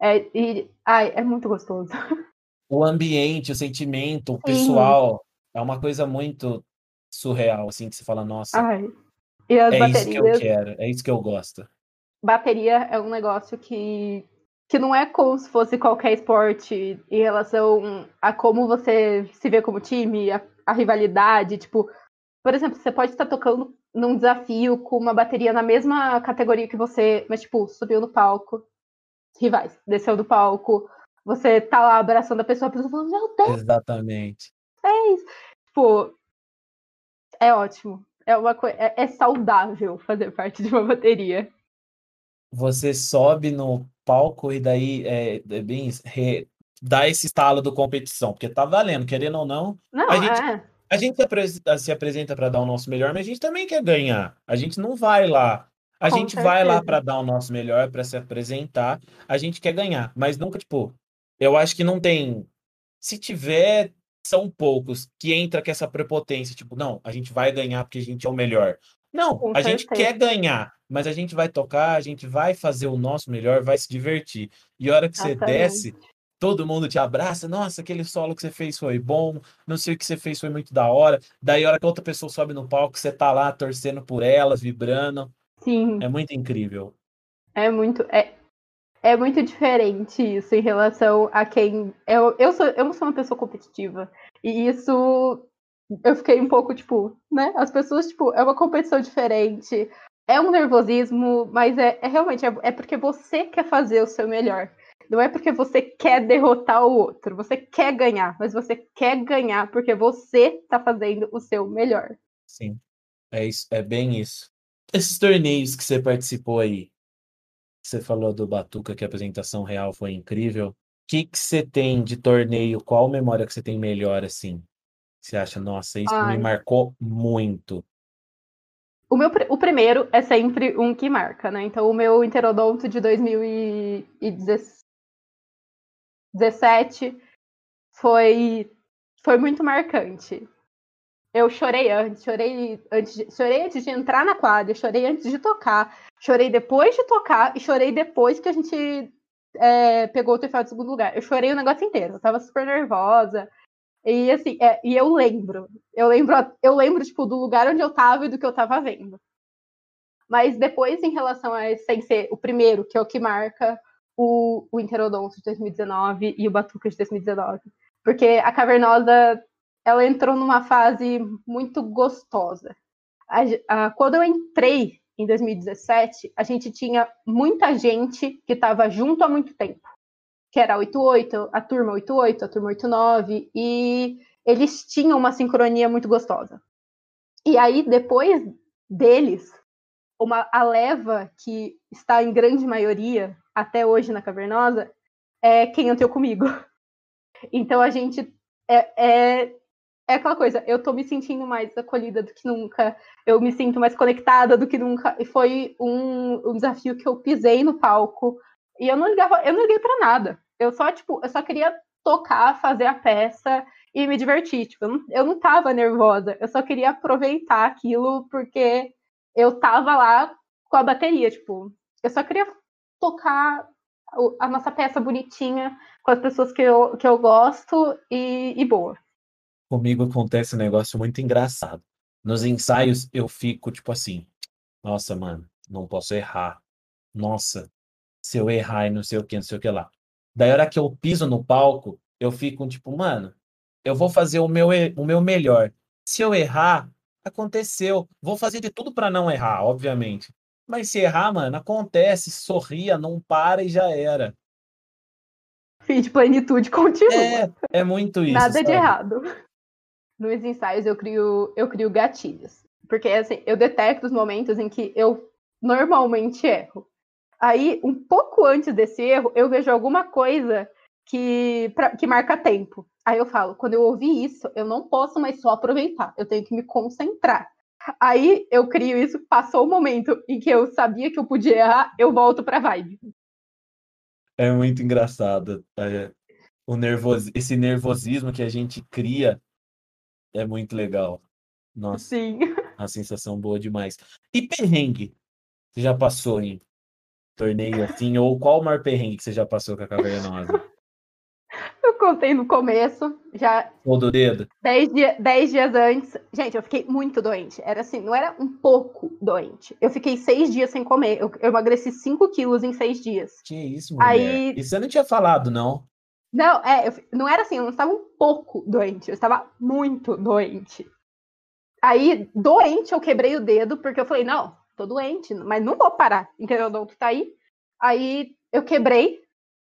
É, e, ai, é muito gostoso. O ambiente, o sentimento, o pessoal, Sim. é uma coisa muito surreal, assim, que você fala, nossa, ai. E as é baterias, isso que eu quero, é isso que eu gosto. Bateria é um negócio que, que não é como se fosse qualquer esporte em relação a como você se vê como time, a, a rivalidade, tipo, por exemplo, você pode estar tocando num desafio com uma bateria na mesma categoria que você, mas, tipo, subiu no palco, rivais, desceu do palco, você tá lá abraçando a pessoa, a pessoa falando, meu Deus! Exatamente. É isso. Tipo, é ótimo. É uma coisa. É, é saudável fazer parte de uma bateria. Você sobe no palco e daí é, é bem re, dá esse estalo do competição, porque tá valendo, querendo ou não. Não, a gente, é. A gente se apresenta para dar o nosso melhor, mas a gente também quer ganhar. A gente não vai lá a Com gente certeza. vai lá para dar o nosso melhor, para se apresentar, a gente quer ganhar, mas nunca, tipo, eu acho que não tem. Se tiver, são poucos que entra com essa prepotência, tipo, não, a gente vai ganhar porque a gente é o melhor. Não, Com a gente certeza. quer ganhar, mas a gente vai tocar, a gente vai fazer o nosso melhor, vai se divertir. E a hora que você desce, todo mundo te abraça, nossa, aquele solo que você fez foi bom, não sei o que você fez foi muito da hora. Daí a hora que outra pessoa sobe no palco, você tá lá torcendo por elas, vibrando. Sim. É muito incrível. É muito. É, é muito diferente isso em relação a quem. Eu, eu, sou, eu sou uma pessoa competitiva. E isso eu fiquei um pouco, tipo, né? As pessoas, tipo, é uma competição diferente. É um nervosismo, mas é, é realmente é, é porque você quer fazer o seu melhor. Não é porque você quer derrotar o outro. Você quer ganhar, mas você quer ganhar porque você tá fazendo o seu melhor. Sim. É isso, é bem isso. Esses torneios que você participou aí, você falou do Batuca, que a apresentação real foi incrível. O que que você tem de torneio? Qual memória que você tem melhor, assim? Você acha, nossa, isso me Ai. marcou muito. O, meu, o primeiro é sempre um que marca, né? Então, o meu interodonto de 2017 foi, foi muito marcante. Eu chorei antes, chorei antes, de, chorei antes de entrar na quadra, chorei antes de tocar, chorei depois de tocar e chorei depois que a gente é, pegou o troféu de segundo lugar. Eu chorei o negócio inteiro, eu tava super nervosa. E assim, é, e eu lembro, eu lembro, eu lembro, tipo, do lugar onde eu tava e do que eu tava vendo. Mas depois, em relação a sem ser o primeiro, que é o que marca o, o Interodonto de 2019 e o Batuca de 2019. Porque a Cavernosa, ela entrou numa fase muito gostosa. A a- quando eu entrei em 2017, a gente tinha muita gente que estava junto há muito tempo que era a 88, a turma 88, a turma 89, e eles tinham uma sincronia muito gostosa. E aí, depois deles, uma, a leva que está em grande maioria, até hoje na Cavernosa, é quem entrou comigo. Então a gente é, é, é aquela coisa, eu tô me sentindo mais acolhida do que nunca, eu me sinto mais conectada do que nunca, e foi um, um desafio que eu pisei no palco, e eu não ligava, eu não liguei para nada. Eu só, tipo, eu só queria tocar, fazer a peça e me divertir. Tipo, eu não, eu não tava nervosa, eu só queria aproveitar aquilo porque eu tava lá com a bateria, tipo, eu só queria tocar a nossa peça bonitinha com as pessoas que eu, que eu gosto e, e boa. Comigo acontece um negócio muito engraçado. Nos ensaios eu fico tipo assim, nossa, mano, não posso errar. Nossa, se eu errar e não sei o que, não sei o que lá. Daí hora que eu piso no palco, eu fico tipo, mano, eu vou fazer o meu, o meu melhor. Se eu errar, aconteceu. Vou fazer de tudo pra não errar, obviamente. Mas se errar, mano, acontece, sorria, não para e já era. Fim de plenitude continua. É, é muito isso. Nada de sabe? errado. Nos ensaios eu crio, eu crio gatilhos. Porque assim, eu detecto os momentos em que eu normalmente erro. Aí, um pouco antes desse erro, eu vejo alguma coisa que, pra- que marca tempo. Aí eu falo, quando eu ouvir isso, eu não posso mais só aproveitar, eu tenho que me concentrar. Aí eu crio isso, passou o momento em que eu sabia que eu podia errar, eu volto pra vibe. É muito engraçado. É, o nervos... esse nervosismo que a gente cria é muito legal. Nossa, Sim. a sensação boa demais. E perrengue? Você já passou em torneio assim? Ou qual o maior perrengue que você já passou com a cavernosa? Eu contei no começo, já Ou do dedo? dez, dia, dez dias antes. Gente, eu fiquei muito doente. Era assim, não era um pouco doente. Eu fiquei seis dias sem comer. Eu, eu emagreci 5 quilos em seis dias. Que isso, mulher? Aí- E você não tinha falado, não? Não, é, eu não era assim, eu não estava um pouco doente, eu estava muito doente. Aí, doente, eu quebrei o dedo, porque eu falei, não, tô doente, mas não vou parar, entendeu? Não, tu tá aí. Aí, eu quebrei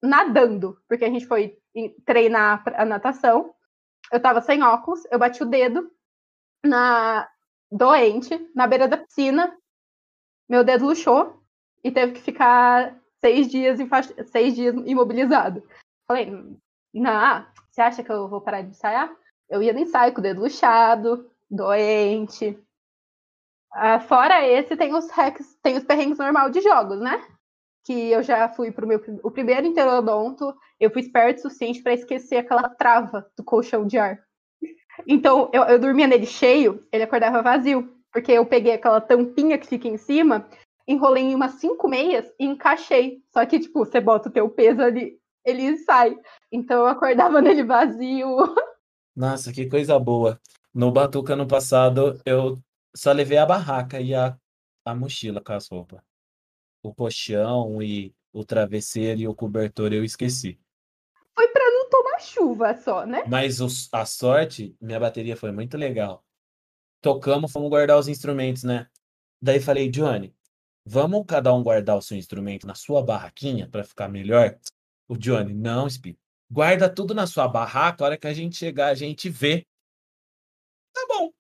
nadando, porque a gente foi treinar a natação. Eu tava sem óculos, eu bati o dedo na doente, na beira da piscina. Meu dedo luxou e teve que ficar seis dias, seis dias imobilizado. Falei, não, você acha que eu vou parar de ensaiar? Eu ia no ensaio com o dedo luxado, doente. Ah, fora esse, tem os hacks, tem os perrengues normal de jogos, né? Que eu já fui pro meu o primeiro interodonto, eu fui esperto o suficiente para esquecer aquela trava do colchão de ar. Então, eu, eu dormia nele cheio, ele acordava vazio, porque eu peguei aquela tampinha que fica em cima, enrolei em umas cinco meias e encaixei. Só que, tipo, você bota o teu peso ali, ele sai. Então eu acordava nele vazio. Nossa, que coisa boa. No Batuca, no passado, eu só levei a barraca e a, a mochila com as roupas. O colchão e o travesseiro e o cobertor eu esqueci. Foi pra não tomar chuva só, né? Mas os- a sorte, minha bateria foi muito legal. Tocamos, fomos guardar os instrumentos, né? Daí falei, Johnny, vamos cada um guardar o seu instrumento na sua barraquinha para ficar melhor? O Johnny, não, Spi. Guarda tudo na sua barraca, a hora que a gente chegar, a gente vê. Tá bom.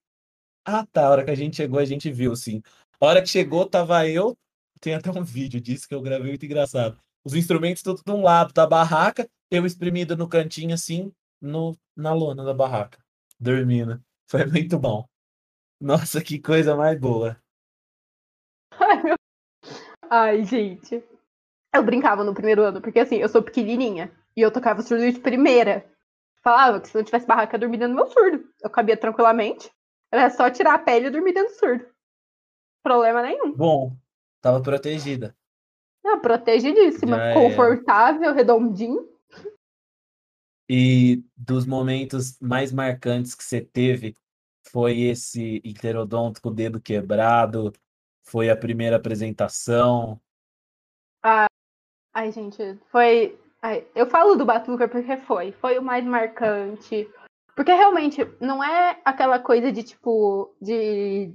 Ah, tá. A hora que a gente chegou, a gente viu, sim. A hora que chegou, tava eu. Tem até um vídeo disso que eu gravei muito engraçado. Os instrumentos tudo de um lado da barraca, eu espremido no cantinho, assim, no, na lona da barraca, dormindo. Foi muito bom. Nossa, que coisa mais boa. Ai, meu... Ai, gente. Eu brincava no primeiro ano, porque assim, eu sou pequenininha. E eu tocava surdo de primeira. Falava que se não tivesse barraca, eu dormia no meu surdo. Eu cabia tranquilamente. Era só tirar a pele e dormir dentro do surdo. Problema nenhum. Bom, tava protegida. Não, protegidíssima. Já era. Confortável, redondinho. E dos momentos mais marcantes que você teve foi esse interodonto com o dedo quebrado, foi a primeira apresentação. Ai, gente, foi. ai, eu falo do Batuca porque foi. Foi o mais marcante. Porque realmente não é aquela coisa de tipo. De.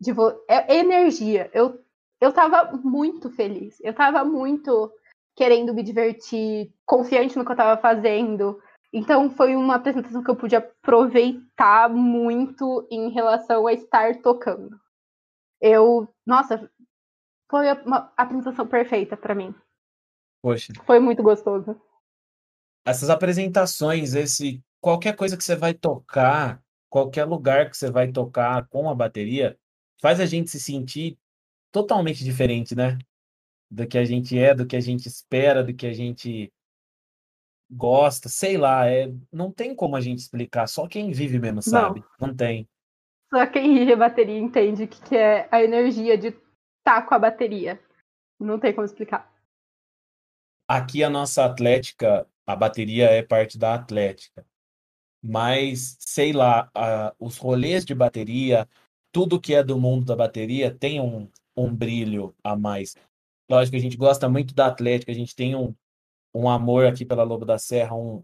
de vo- é energia. Eu, eu tava muito feliz. Eu tava muito querendo me divertir, confiante no que eu tava fazendo. Então foi uma apresentação que eu pude aproveitar muito em relação a estar tocando. Eu. Nossa, foi uma apresentação perfeita pra mim. Poxa, Foi muito gostoso. essas apresentações, esse qualquer coisa que você vai tocar, qualquer lugar que você vai tocar com a bateria, faz a gente se sentir totalmente diferente, né? Do que a gente é, do que a gente espera, do que a gente gosta, sei lá, é, não tem como a gente explicar, só quem vive mesmo sabe. Não tem. Só quem rige a bateria entende o que, que é a energia de estar com a bateria. Não tem como explicar. Aqui a nossa Atlética, a bateria é parte da Atlética. Mas, sei lá, a- os rolês de bateria, tudo que é do mundo da bateria tem um, um brilho a mais. Lógico que a gente gosta muito da Atlética, a gente tem um, um amor aqui pela Lobo da Serra, um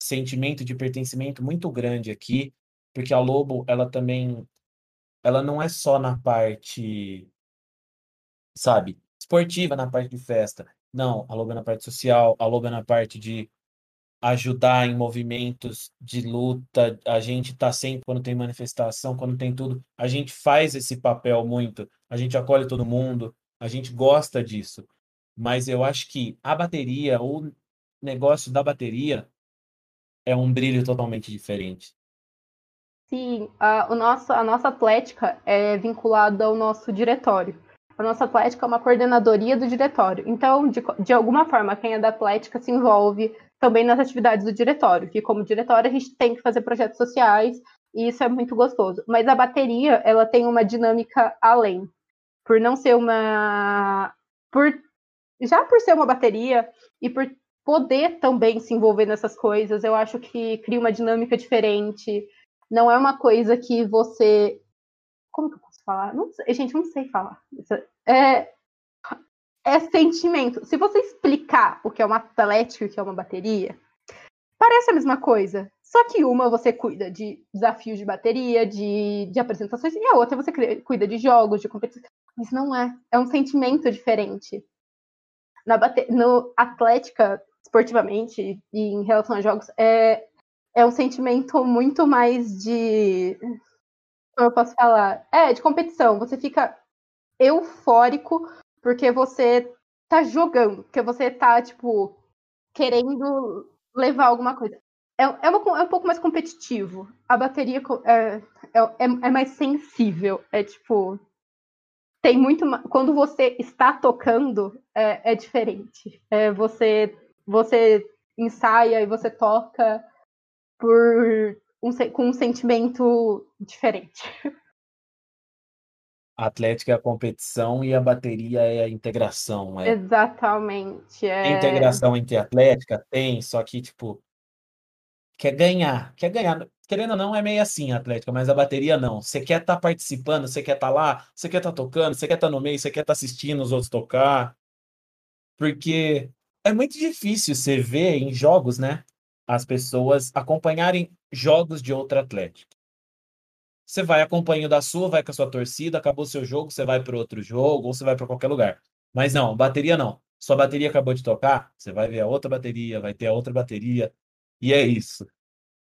sentimento de pertencimento muito grande aqui, porque a Lobo, ela também, ela não é só na parte, sabe, esportiva, na parte de festa. Não, a Lobo é na parte social, a Lobo é na parte de ajudar em movimentos de luta. A gente tá sempre quando tem manifestação, quando tem tudo, a gente faz esse papel muito. A gente acolhe todo mundo, a gente gosta disso. Mas eu acho que a bateria, o negócio da bateria é um brilho totalmente diferente. Sim, a, o nosso, a nossa atlética é vinculada ao nosso diretório. A nossa atlética é uma coordenadoria do diretório. Então, de, de alguma forma, quem é da atlética se envolve também nas atividades do diretório, que como diretório a gente tem que fazer projetos sociais e isso é muito gostoso. Mas a bateria, ela tem uma dinâmica além. Por não ser uma por já por ser uma bateria e por poder também se envolver nessas coisas, eu acho que cria uma dinâmica diferente. Não é uma coisa que você como que eu posso falar? Não sei, gente, não sei falar. É, é sentimento. Se você explicar o que é uma atlética e o que é uma bateria, parece a mesma coisa. Só que uma você cuida de desafios de bateria, de, de apresentações, e a outra você cuida de jogos, de competição. Mas não é. É um sentimento diferente. Na bate... No Atlética, esportivamente, e em relação a jogos, é, é um sentimento muito mais de. Como eu posso falar? É, de competição. Você fica eufórico porque você tá jogando, porque você tá, tipo, querendo levar alguma coisa. É, é, uma, é um pouco mais competitivo. A bateria é, é, é mais sensível. É tipo. Tem muito. Quando você está tocando, é, é diferente. É, você, você ensaia e você toca por um, com um sentimento diferente. A atlética é a competição e a bateria é a integração. É. Exatamente. É... Integração entre atlética? Tem, só que, tipo, quer ganhar, quer ganhar. Querendo ou não, é meio assim a atlética, mas a bateria não. Você quer estar tá participando, você quer estar tá lá, você quer estar tá tocando, você quer estar tá no meio, você quer estar tá assistindo os outros tocar. Porque é muito difícil você ver em jogos, né? As pessoas acompanharem jogos de outra atlética. Você vai acompanhando a sua, vai com a sua torcida, acabou o seu jogo, você vai para outro jogo, ou você vai para qualquer lugar. Mas não, bateria não. Sua bateria acabou de tocar, você vai ver a outra bateria, vai ter a outra bateria, e é isso.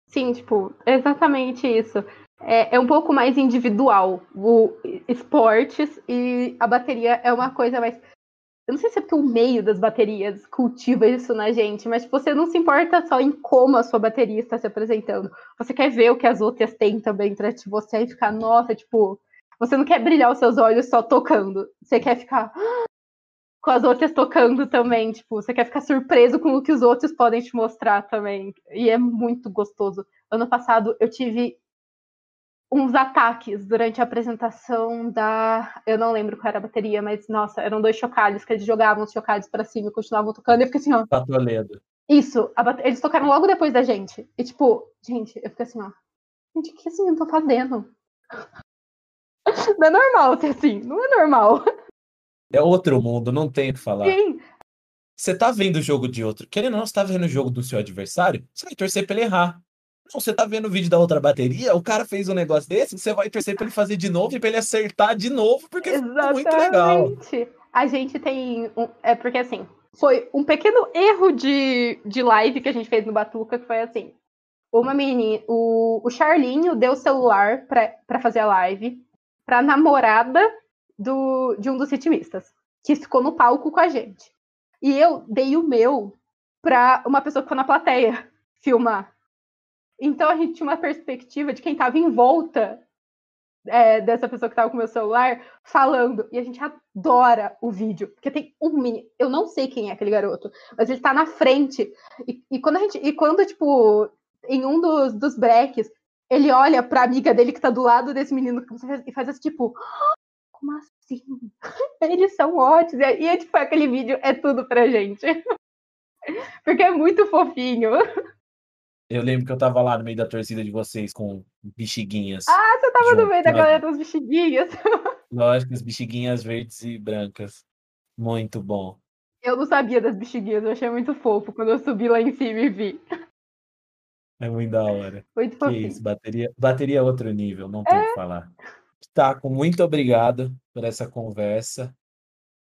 Sim, tipo, exatamente isso. É, é um pouco mais individual o esportes e a bateria é uma coisa mais eu não sei se é porque o meio das baterias cultiva isso na gente, mas você não se importa só em como a sua bateria está se apresentando. Você quer ver o que as outras têm também para você e ficar, nossa, tipo, você não quer brilhar os seus olhos só tocando. Você quer ficar com as outras tocando também, tipo, você quer ficar surpreso com o que os outros podem te mostrar também. E é muito gostoso. Ano passado eu tive uns ataques durante a apresentação da. Eu não lembro qual era a bateria, mas nossa, eram dois chocalhos que eles jogavam os chocalhos para cima e continuavam tocando. E eu fiquei assim, ó. Toledo. Isso, bate... eles tocaram logo depois da gente. E tipo, gente, eu fiquei assim, ó. Gente, o que assim eu tô fazendo? Não é normal ser assim, não é normal. É outro mundo, não tem o que falar. Sim. Você tá vendo o jogo de outro. Querendo ou não, você tá vendo o jogo do seu adversário, você vai torcer pra ele errar. Não, você tá vendo o vídeo da outra bateria, o cara fez um negócio desse, você vai torcer pra ele fazer de novo e pra ele acertar de novo, porque Exatamente. é muito legal. A gente tem. Um, é porque assim, foi um pequeno erro de, de live que a gente fez no Batuca, que foi assim. Uma menina, o, o Charlinho deu o celular pra, pra fazer a live pra namorada do, de um dos ritmistas, que ficou no palco com a gente. E eu dei o meu pra uma pessoa que ficou na plateia filmar. Então a gente tinha uma perspectiva de quem estava em volta é, dessa pessoa que estava com o meu celular falando. E a gente adora o vídeo, porque tem um mini. Eu não sei quem é aquele garoto, mas ele está na frente. E, e, quando a gente. E quando, tipo, em um dos, dos breaks, ele olha pra amiga dele que tá do lado desse menino e faz esse tipo. Como assim? Eles são ótimos. E, e tipo, aquele vídeo é tudo pra gente. Porque é muito fofinho. Eu lembro que eu tava lá no meio da torcida de vocês com bexiguinhas. Ah, você tava junto, no meio da galera dos bexiguinhas. Lógico, as bexiguinhas verdes e brancas. Muito bom. Eu não sabia das bexiguinhas, eu achei muito fofo quando eu subi lá em cima e vi. É muito da hora. Muito que isso, bateria, bateria é outro nível, não tem o é? que falar. Taco, muito obrigado por essa conversa,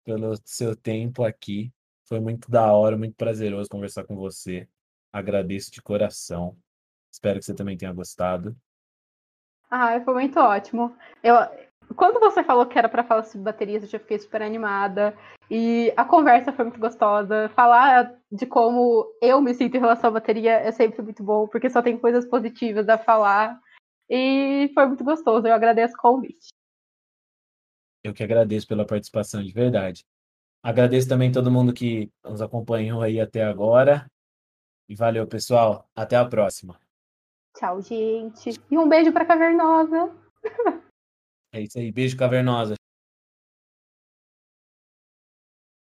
pelo seu tempo aqui. Foi muito da hora, muito prazeroso conversar com você. Agradeço de coração. Espero que você também tenha gostado. Ah, foi muito ótimo. Eu, quando você falou que era para falar sobre baterias, eu já fiquei super animada. E a conversa foi muito gostosa. Falar de como eu me sinto em relação à bateria é sempre muito bom, porque só tem coisas positivas a falar. E foi muito gostoso. Eu agradeço o convite. Eu que agradeço pela participação, de verdade. Agradeço também todo mundo que nos acompanhou aí até agora. E valeu, pessoal. Até a próxima. Tchau, gente. E um beijo pra Cavernosa. É isso aí. Beijo, cavernosa.